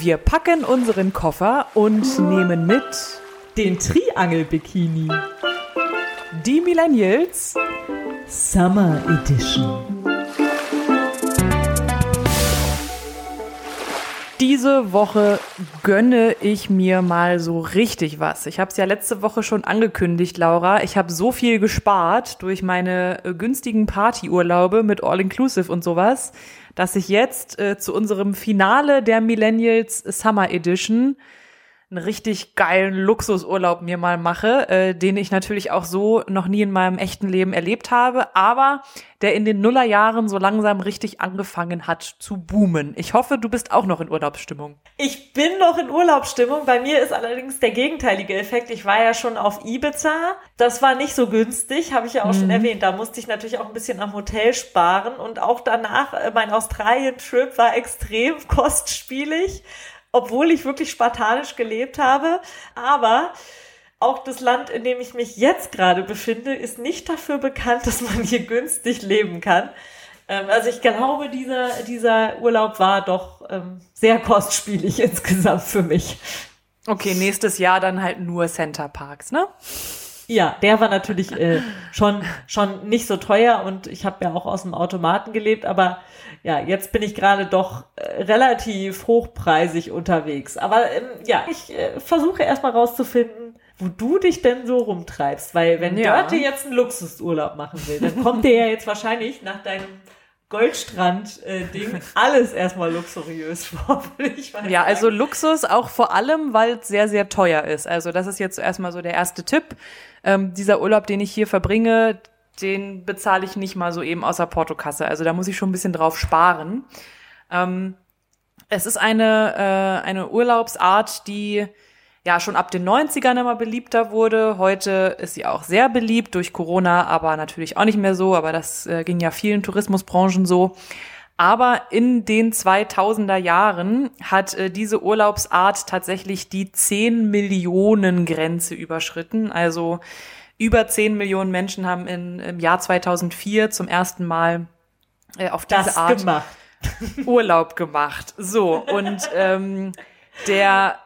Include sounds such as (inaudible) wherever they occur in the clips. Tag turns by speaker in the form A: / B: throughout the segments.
A: Wir packen unseren Koffer und nehmen mit
B: Den Triangel-Bikini.
A: die Millennials.
B: Summer Edition.
A: Diese Woche gönne ich mir mal so richtig was. Ich habe es ja letzte Woche schon angekündigt, Laura. Ich habe so viel gespart durch meine äh, günstigen Partyurlaube mit All-Inclusive und sowas, dass ich jetzt äh, zu unserem Finale der Millennials Summer Edition einen richtig geilen Luxusurlaub mir mal mache, äh, den ich natürlich auch so noch nie in meinem echten Leben erlebt habe, aber der in den Nullerjahren so langsam richtig angefangen hat zu boomen. Ich hoffe, du bist auch noch in Urlaubsstimmung.
B: Ich bin noch in Urlaubsstimmung. Bei mir ist allerdings der gegenteilige Effekt. Ich war ja schon auf Ibiza. Das war nicht so günstig, habe ich ja auch schon erwähnt. Da musste ich natürlich auch ein bisschen am Hotel sparen. Und auch danach, äh, mein Australien-Trip war extrem (laughs) kostspielig, obwohl ich wirklich spartanisch gelebt habe. Aber auch das Land, in dem ich mich jetzt gerade befinde, ist nicht dafür bekannt, (laughs) dass man hier günstig leben kann. Ähm, Also ich glaube, dieser, dieser Urlaub war doch ähm, sehr kostspielig insgesamt für mich.
A: Okay, nächstes Jahr dann halt nur Center Parks, ne?
B: Ja, der war natürlich äh, schon schon nicht so teuer und ich habe ja auch aus dem Automaten gelebt, aber ja, jetzt bin ich gerade doch äh, relativ hochpreisig unterwegs. Aber ähm, ja, ich äh, versuche erstmal rauszufinden, wo du dich denn so rumtreibst, weil wenn
A: Ja.
B: Dörte jetzt einen Luxusurlaub machen will, dann kommt der ja jetzt wahrscheinlich nach deinem Goldstrand-Ding alles erstmal luxuriös (laughs) vor, mal
A: Ja, also Luxus auch vor allem, weil es sehr, sehr teuer ist. Also das ist jetzt erstmal so der erste Tipp. Ähm, dieser Urlaub, den ich hier verbringe, den bezahle ich nicht mal so eben außer Portokasse. Also da muss ich schon ein bisschen drauf sparen. Ähm, es ist eine, äh, eine Urlaubsart, die ja schon ab den 90ern immer beliebter wurde. Heute ist sie auch sehr beliebt durch Corona, aber natürlich auch nicht mehr so. Aber das äh, ging ja vielen Tourismusbranchen so. Aber in den 2000er Jahren hat äh, diese Urlaubsart tatsächlich die 10 Millionen Grenze überschritten. Also über 10 Millionen Menschen haben in, im Jahr 2004 zum ersten Mal äh, auf diese
B: das
A: Art
B: gemacht.
A: Urlaub gemacht. So, und ähm, der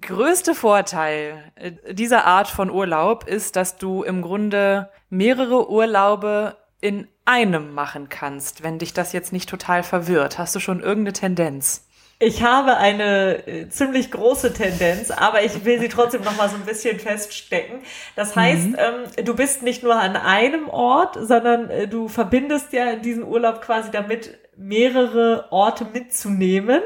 A: größte Vorteil äh, dieser Art von Urlaub ist, dass du im Grunde mehrere Urlaube in einem machen kannst, wenn dich das jetzt nicht total verwirrt. Hast du schon irgendeine Tendenz?
B: Ich habe eine äh, ziemlich große Tendenz, aber ich will sie trotzdem noch mal so ein bisschen feststecken. Das heißt, ähm, du bist nicht nur an einem Ort, sondern äh, du verbindest ja diesen Urlaub quasi damit, mehrere Orte mitzunehmen.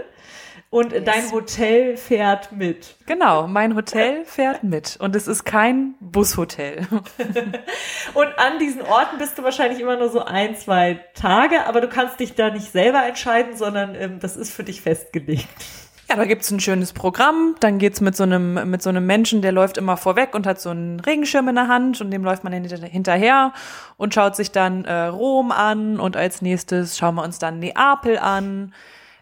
B: Und äh, dein Hotel fährt mit.
A: Genau, mein Hotel fährt mit und es ist kein Bushotel. (laughs)
B: Und an diesen Orten bist du wahrscheinlich immer nur so ein, zwei Tage, aber du kannst dich da nicht selber entscheiden, sondern ähm, das ist für dich festgelegt.
A: Ja, da gibt's ein schönes Programm. Dann geht's mit so einem mit so einem Menschen, der läuft immer vorweg und hat so einen Regenschirm in der Hand und dem läuft man hinter- hinterher und schaut sich dann äh, Rom an und als nächstes schauen wir uns dann Neapel an.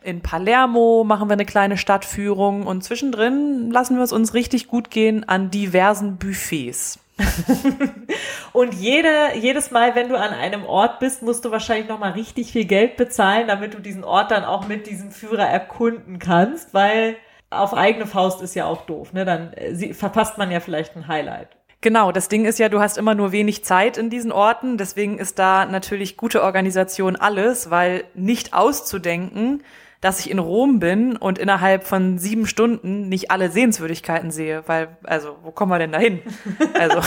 A: In Palermo machen wir eine kleine Stadtführung und zwischendrin lassen wir es uns richtig gut gehen an diversen Buffets. (laughs)
B: Und jede, jedes Mal, wenn du an einem Ort bist, musst du wahrscheinlich nochmal richtig viel Geld bezahlen, damit du diesen Ort dann auch mit diesem Führer erkunden kannst, weil auf eigene Faust ist ja auch doof, ne? Dann äh, verpasst man ja vielleicht ein Highlight.
A: Genau, das Ding ist ja, du hast immer nur wenig Zeit in diesen Orten, deswegen ist da natürlich gute Organisation alles, weil nicht auszudenken, dass ich in Rom bin und innerhalb von sieben Stunden nicht alle Sehenswürdigkeiten sehe, weil, also, wo kommen wir denn da hin? (laughs) Also,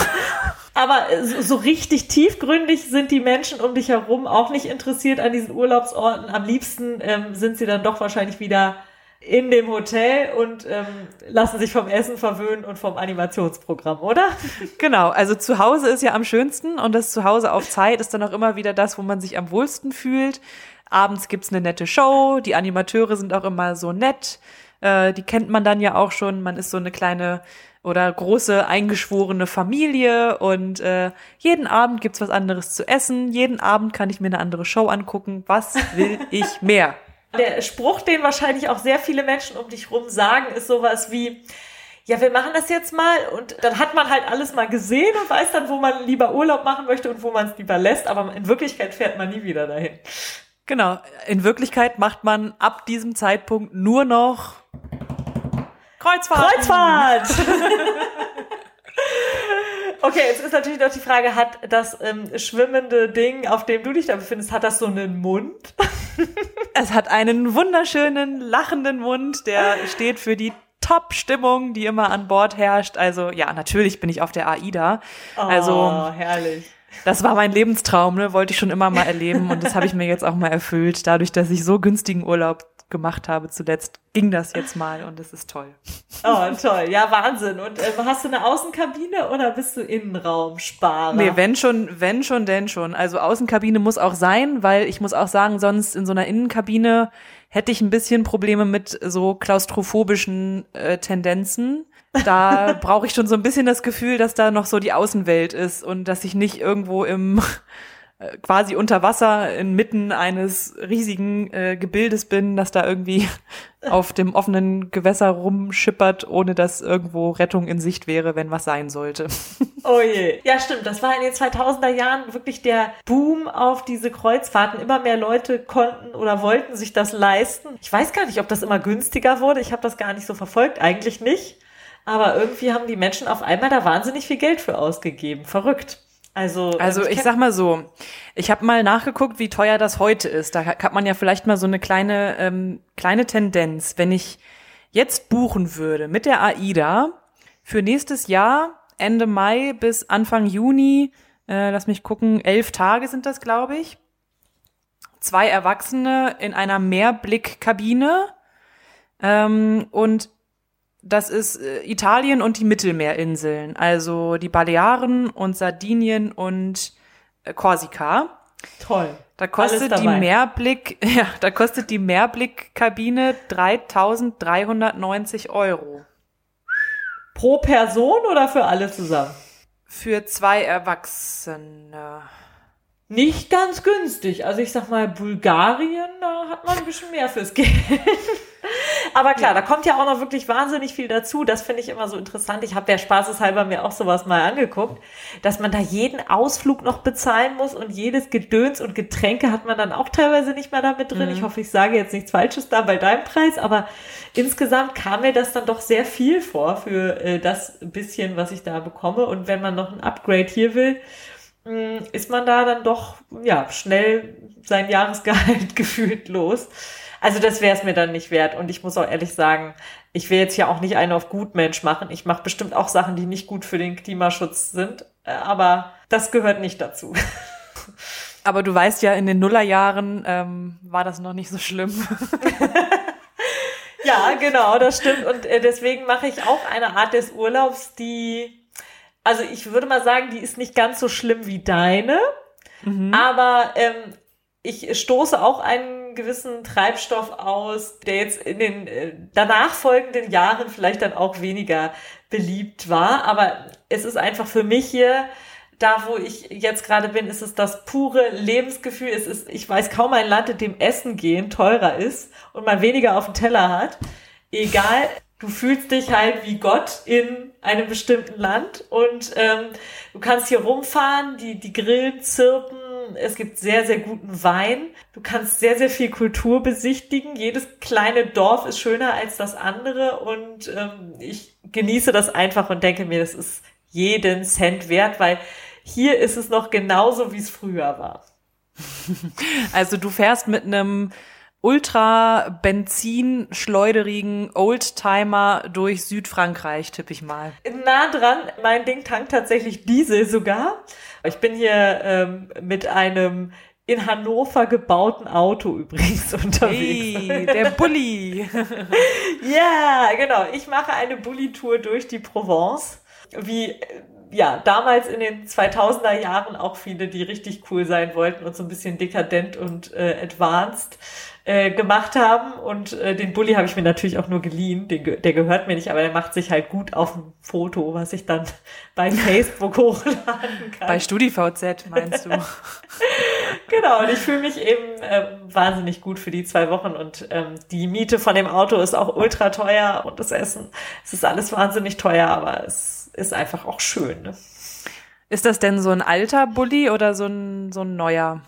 B: Aber äh, so, so richtig tiefgründig sind die Menschen um dich herum auch nicht interessiert an diesen Urlaubsorten. Am liebsten ähm, sind sie dann doch wahrscheinlich wieder in dem Hotel und ähm, lassen sich vom Essen verwöhnen und vom Animationsprogramm, oder? (laughs)
A: genau, also zu Hause ist ja am schönsten und das Zuhause auf Zeit ist dann auch immer wieder das, wo man sich am wohlsten fühlt. Abends gibt's eine nette Show, die Animateure sind auch immer so nett, äh, die kennt man dann ja auch schon, man ist so eine kleine oder große eingeschworene Familie und äh, jeden Abend gibt's was anderes zu essen, jeden Abend kann ich mir eine andere Show angucken, was will (laughs) ich mehr?
B: Der Spruch, den wahrscheinlich auch sehr viele Menschen um dich rum sagen, ist sowas wie, ja, wir machen das jetzt mal und dann hat man halt alles mal gesehen und weiß dann, wo man lieber Urlaub machen möchte und wo man es lieber lässt, aber in Wirklichkeit fährt man nie wieder dahin.
A: Genau, in Wirklichkeit macht man ab diesem Zeitpunkt nur noch Kreuzfahrt!
B: Kreuzfahrt! (laughs) Okay, jetzt ist natürlich noch die Frage, hat das ähm, schwimmende Ding, auf dem du dich da befindest, hat das so einen Mund? (laughs)
A: es hat einen wunderschönen, lachenden Mund, der steht für die Top-Stimmung, die immer an Bord herrscht. Also ja, natürlich bin ich auf der AIDA. Also
B: oh, herrlich.
A: Das war mein Lebenstraum, ne? wollte ich schon immer mal erleben und das habe ich mir jetzt auch mal erfüllt. Dadurch, dass ich so günstigen Urlaub gemacht habe zuletzt, ging das jetzt mal und es ist toll.
B: Oh, toll. Ja, Wahnsinn. Und äh, hast du eine Außenkabine oder bist du Innenraumsparer?
A: Nee, wenn schon, wenn schon, denn schon. Also Außenkabine muss auch sein, weil ich muss auch sagen, sonst in so einer Innenkabine hätte ich ein bisschen Probleme mit so klaustrophobischen äh, Tendenzen. Da (laughs) brauche ich schon so ein bisschen das Gefühl, dass da noch so die Außenwelt ist und dass ich nicht irgendwo im quasi unter Wasser inmitten eines riesigen äh, Gebildes bin, das da irgendwie (laughs) auf dem offenen Gewässer rumschippert, ohne dass irgendwo Rettung in Sicht wäre, wenn was sein sollte. (laughs)
B: Oh je. Ja, stimmt. Das war in den 2000er Jahren wirklich der Boom auf diese Kreuzfahrten. Immer mehr Leute konnten oder wollten sich das leisten. Ich weiß gar nicht, ob das immer günstiger wurde. Ich habe das gar nicht so verfolgt. Eigentlich nicht. Aber irgendwie haben die Menschen auf einmal da wahnsinnig viel Geld für ausgegeben. Verrückt. Also,
A: also ich, ich sag mal so, ich habe mal nachgeguckt, wie teuer das heute ist. Da hat man ja vielleicht mal so eine kleine ähm, kleine Tendenz. Wenn ich jetzt buchen würde mit der AIDA für nächstes Jahr Ende Mai bis Anfang Juni, äh, lass mich gucken, elf Tage sind das, glaube ich. Zwei Erwachsene in einer Mehrblickkabine ähm, und das ist äh, Italien und die Mittelmeerinseln, also die Balearen und Sardinien und äh, Korsika.
B: Toll.
A: Da kostet die Mehrblick, (laughs) ja, da kostet die Mehrblickkabine 3.390 Euro.
B: Pro Person oder für alle zusammen?
A: Für zwei Erwachsene.
B: Nicht ganz günstig. Also ich sag mal, Bulgarien, da hat man ein bisschen mehr fürs Geld. (laughs) Aber klar, ja. da kommt ja auch noch wirklich wahnsinnig viel dazu. Das finde ich immer so interessant. Ich habe ja spaßeshalber mir auch sowas mal angeguckt, dass man da jeden Ausflug noch bezahlen muss und jedes Gedöns und Getränke hat man dann auch teilweise nicht mehr damit drin. Mhm. Ich hoffe, ich sage jetzt nichts Falsches da bei deinem Preis, aber insgesamt kam mir das dann doch sehr viel vor für äh, das bisschen, was ich da bekomme. Und wenn man noch ein Upgrade hier will, mm, ist man da dann doch ja schnell sein Jahresgehalt (laughs) gefühlt los. Also das wäre es mir dann nicht wert. Und ich muss auch ehrlich sagen, ich will jetzt hier auch nicht eine auf Gutmensch machen. Ich mache bestimmt auch Sachen, die nicht gut für den Klimaschutz sind. Äh, aber das gehört nicht dazu. (laughs)
A: Aber du weißt ja, in den Nullerjahren ähm, war das noch nicht so schlimm. (laughs)
B: ja, genau, das stimmt. Und äh, deswegen mache ich auch eine Art des Urlaubs, die, also ich würde mal sagen, die ist nicht ganz so schlimm wie deine. Mhm. Aber ähm, ich stoße auch einen gewissen Treibstoff aus, der jetzt in den äh, danach folgenden Jahren vielleicht dann auch weniger beliebt war. Aber es ist einfach für mich hier, da wo ich jetzt gerade bin, ist es das pure Lebensgefühl. Es ist, ich weiß kaum ein Land, in dem Essen gehen teurer ist und man weniger auf dem Teller hat. Egal, du fühlst dich halt wie Gott in einem bestimmten Land und ähm, du kannst hier rumfahren, die, die Grillen zirpen, es gibt sehr, sehr guten Wein. Du kannst sehr, sehr viel Kultur besichtigen. Jedes kleine Dorf ist schöner als das andere und ähm, ich genieße das einfach und denke mir, das ist jeden Cent wert, weil hier ist es noch genauso, wie es früher war. (laughs)
A: Also du fährst mit einem ultra benzinschleuderigen Oldtimer durch Südfrankreich, tippe ich mal.
B: Nah dran, mein Ding tankt tatsächlich Diesel sogar. Ich bin hier ähm, mit einem in Hannover gebauten Auto übrigens (laughs) unterwegs.
A: Hey, der Bulli. (laughs)
B: ja, genau. Ich mache eine Bulli-Tour durch die Provence. Wie ja, damals in den 2000er Jahren auch viele, die richtig cool sein wollten und so ein bisschen dekadent und äh, advanced äh, gemacht haben. Und äh, den Bulli habe ich mir natürlich auch nur geliehen. Den, der gehört mir nicht, aber der macht sich halt gut auf ein Foto, was ich dann (laughs) bei Facebook hochladen kann.
A: Bei StudiVZ meinst du? (laughs)
B: genau, und ich fühle mich eben äh, wahnsinnig gut für die zwei Wochen. Und ähm, die Miete von dem Auto ist auch ultra teuer und das Essen, es ist alles wahnsinnig teuer, aber es ist einfach auch schön. Ne?
A: Ist das denn so ein alter Bulli oder so ein, so ein neuer?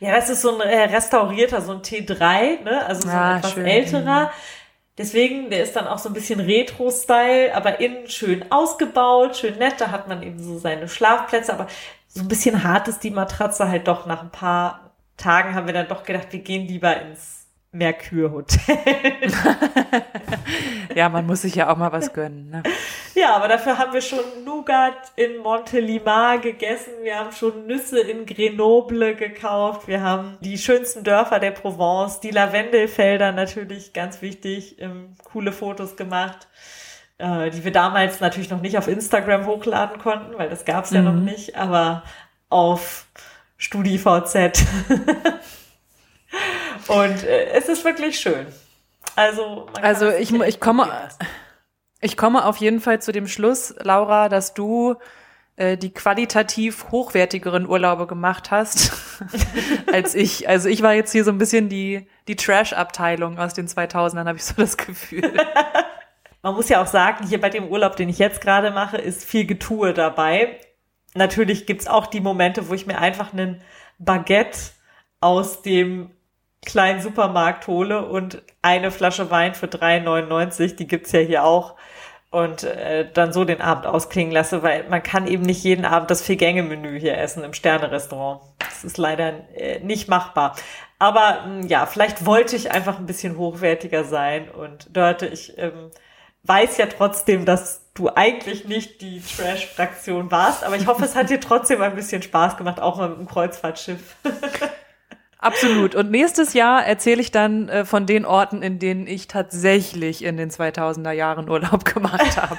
B: Ja, das ist so ein äh, restaurierter, so ein T3, ne? also so ein ah, etwas schön. älterer. Deswegen, der ist dann auch so ein bisschen Retro-Style, aber innen schön ausgebaut, schön nett. Da hat man eben so seine Schlafplätze, aber so ein bisschen hart ist die Matratze halt doch. Nach ein paar Tagen haben wir dann doch gedacht, wir gehen lieber ins Mercure Hotel. (laughs)
A: ja, man muss sich ja auch mal was gönnen. Ne? (laughs)
B: Ja, aber dafür haben wir schon Nougat in Montelimar gegessen. Wir haben schon Nüsse in Grenoble gekauft. Wir haben die schönsten Dörfer der Provence, die Lavendelfelder natürlich ganz wichtig, ähm, coole Fotos gemacht, äh, die wir damals natürlich noch nicht auf Instagram hochladen konnten, weil das gab's ja mhm. noch nicht, aber auf StudiVZ. (laughs) Und äh, es ist wirklich schön. Also,
A: also ich, ich komme, ich komme auf jeden Fall zu dem Schluss, Laura, dass du äh, die qualitativ hochwertigeren Urlaube gemacht hast (laughs) als ich. Also ich war jetzt hier so ein bisschen die, die Trash-Abteilung aus den 2000ern, habe ich so das Gefühl. (laughs)
B: Man muss ja auch sagen, hier bei dem Urlaub, den ich jetzt gerade mache, ist viel Getue dabei. Natürlich gibt's auch die Momente, wo ich mir einfach einen Baguette aus dem kleinen Supermarkt hole und eine Flasche Wein für 3,99, die gibt's ja hier auch, und äh, dann so den Abend ausklingen lasse, weil man kann eben nicht jeden Abend das Vier-Gänge-Menü hier essen im Sternerestaurant. Das ist leider äh, nicht machbar. Aber mh, hm, ja, vielleicht wollte ich einfach ein bisschen hochwertiger sein und Dörte, ich ähm, weiß ja trotzdem, dass du eigentlich nicht die Trash-Fraktion warst, aber ich hoffe, es hat dir trotzdem ein bisschen Spaß gemacht, auch mal mit dem Kreuzfahrtschiff. (laughs)
A: Absolut. Und nächstes Jahr erzähle ich dann äh, von den Orten, in denen ich tatsächlich in den 2000er Jahren Urlaub (laughs) gemacht habe.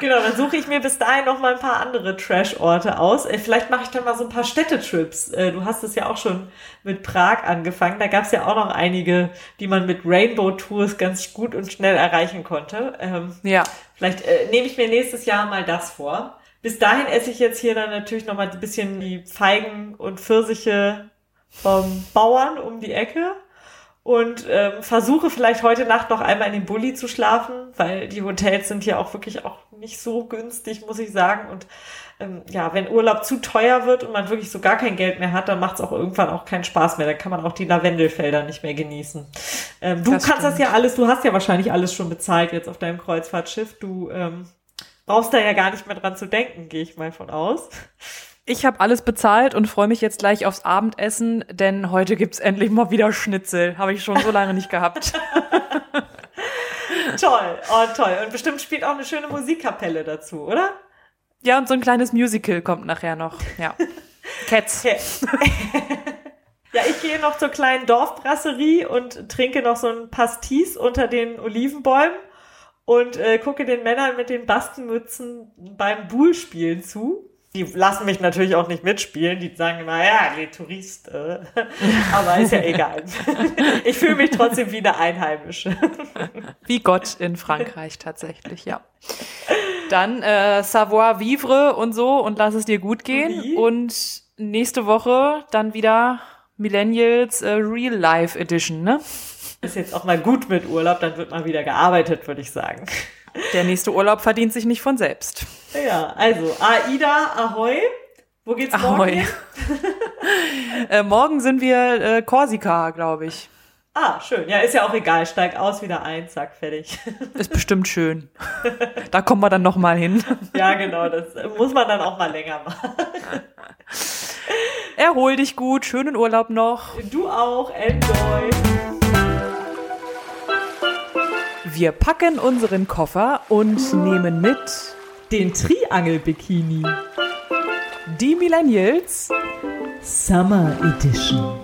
B: genau, dann suche ich mir bis dahin noch mal ein paar andere Trash-Orte aus. Äh, vielleicht mache ich dann mal so ein paar Städtetrips. Äh, du hast es ja auch schon mit Prag angefangen. Da gab es ja auch noch einige, die man mit Rainbow-Tours ganz gut und schnell erreichen konnte. Ähm, ja. Vielleicht äh, nehme ich mir nächstes Jahr mal das vor. Bis dahin esse ich jetzt hier dann natürlich noch mal ein bisschen die Feigen und Pfirsiche vom Bauern um die Ecke und ähm, versuche vielleicht heute Nacht noch einmal in den Bulli zu schlafen, weil die Hotels sind hier auch wirklich auch nicht so günstig, muss ich sagen. Und ähm, ja, wenn Urlaub zu teuer wird und man wirklich so gar kein Geld mehr hat, dann macht es auch irgendwann auch keinen Spaß mehr. Dann kann man auch die Lavendelfelder nicht mehr genießen. Ähm, du das kannst stimmt. das ja alles, du hast ja wahrscheinlich alles schon bezahlt jetzt auf deinem Kreuzfahrtschiff. Du ähm, brauchst da ja gar nicht mehr dran zu denken, gehe ich mal von aus.
A: Ich habe alles bezahlt und freue mich jetzt gleich aufs Abendessen, denn heute gibt's endlich mal wieder Schnitzel. Habe ich schon so lange nicht gehabt. (laughs)
B: toll, oh toll. Und bestimmt spielt auch eine schöne Musikkapelle dazu, oder?
A: Ja, und so ein kleines Musical kommt nachher noch. Ja. (laughs) Cats. (laughs)
B: Ja, ich gehe noch zur kleinen Dorfbrasserie und trinke noch so ein Pastis unter den Olivenbäumen und äh, gucke den Männern mit den Bastenmützen beim Bullspielen zu. Die lassen mich natürlich auch nicht mitspielen. Die sagen immer, ja, die Tourist. Äh. (laughs) Aber ist ja egal. (laughs) ich fühle mich trotzdem wie eine Einheimische. (laughs)
A: wie Gott in Frankreich tatsächlich, ja. Dann äh, Savoir Vivre und so und lass es dir gut gehen. Wie? Und nächste Woche dann wieder Millennials äh, Real Life Edition, ne?
B: Ist jetzt auch mal gut mit Urlaub, dann wird mal wieder gearbeitet, würde ich sagen.
A: Der nächste Urlaub verdient sich nicht von selbst.
B: Ja, also Aida, Ahoi. Wo geht's morgen Ahoi. (laughs)
A: äh, morgen sind wir äh, Korsika, glaube ich.
B: Ah, schön. Ja, ist ja auch egal. Steig aus, wieder ein, zack, fertig. (laughs)
A: Ist bestimmt schön. Da kommen wir dann noch mal hin.
B: Ja, genau. Das muss man dann auch mal länger machen.
A: Erhol dich gut. Schönen Urlaub noch.
B: Du auch. Enjoy.
A: Wir packen unseren Koffer und nehmen mit
B: den Triangel-Bikini.
A: Die Millennials
B: Summer Edition.